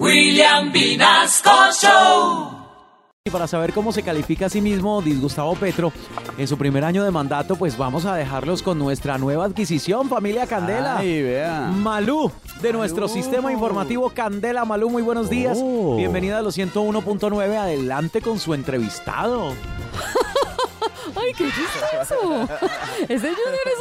William Vinasco Show. Y para saber cómo se califica a sí mismo Disgustavo Petro en su primer año de mandato, pues vamos a dejarlos con nuestra nueva adquisición, familia Candela. Ay, vea. Malú, de nuestro sistema informativo Candela. Malú, muy buenos días. Oh. Bienvenida a los 101.9. Adelante con su entrevistado. ¡Ay, qué chistoso! Ese Junior.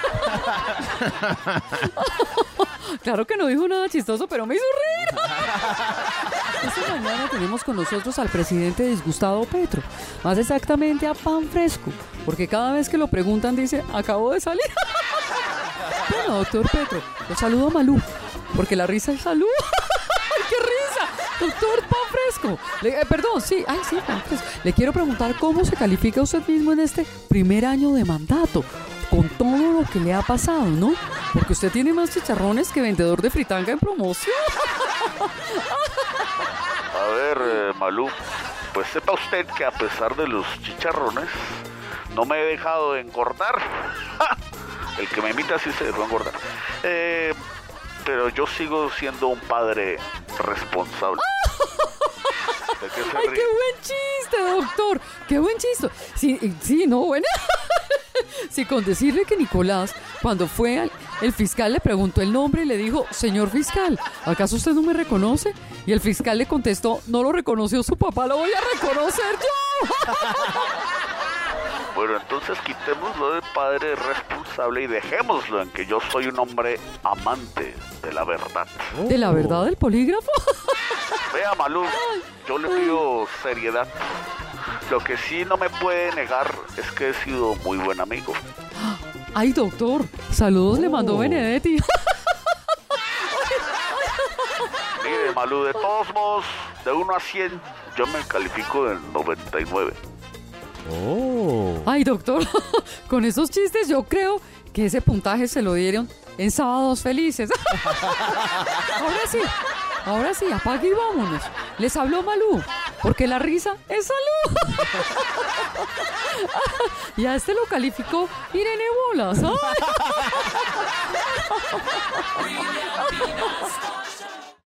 claro que no dijo nada chistoso, pero me hizo reír. Esta mañana tenemos con nosotros al presidente disgustado Petro, más exactamente a Pan Fresco, porque cada vez que lo preguntan dice, acabo de salir. bueno, doctor Petro, lo saludo a Malú, porque la risa es salud. ¡Ay, qué risa! Doctor Pan Fresco. Eh, perdón, sí, ay, sí, Pan Fresco. Le quiero preguntar cómo se califica usted mismo en este primer año de mandato, con todo lo que le ha pasado, ¿no? Porque usted tiene más chicharrones que vendedor de fritanga en promoción. A ver, eh, Malú, pues sepa usted que a pesar de los chicharrones, no me he dejado de engordar. El que me imita sí se dejó engordar. Eh, pero yo sigo siendo un padre responsable. ¿De qué se ¡Ay, qué buen chiste, doctor! ¡Qué buen chiste! Sí, sí, no, bueno. Sí, con decirle que Nicolás, cuando fue al el fiscal le preguntó el nombre y le dijo, señor fiscal, ¿acaso usted no me reconoce? Y el fiscal le contestó, no lo reconoció su papá, lo voy a reconocer yo. Bueno, entonces quitémoslo de padre responsable y dejémoslo en que yo soy un hombre amante de la verdad. ¿De la verdad del polígrafo? Vea, Malú, yo le pido seriedad. Lo que sí no me puede negar es que he sido muy buen amigo. Ay, doctor, saludos le mandó Oh. Benedetti. Mire, Malú, de todos modos, de 1 a 100, yo me califico en 99. Oh. Ay, doctor, con esos chistes yo creo que ese puntaje se lo dieron en sábados felices. ahora sí, ahora sí, apague y vámonos. Les habló Malú, porque la risa es salud. y a este lo calificó Irene Bolas.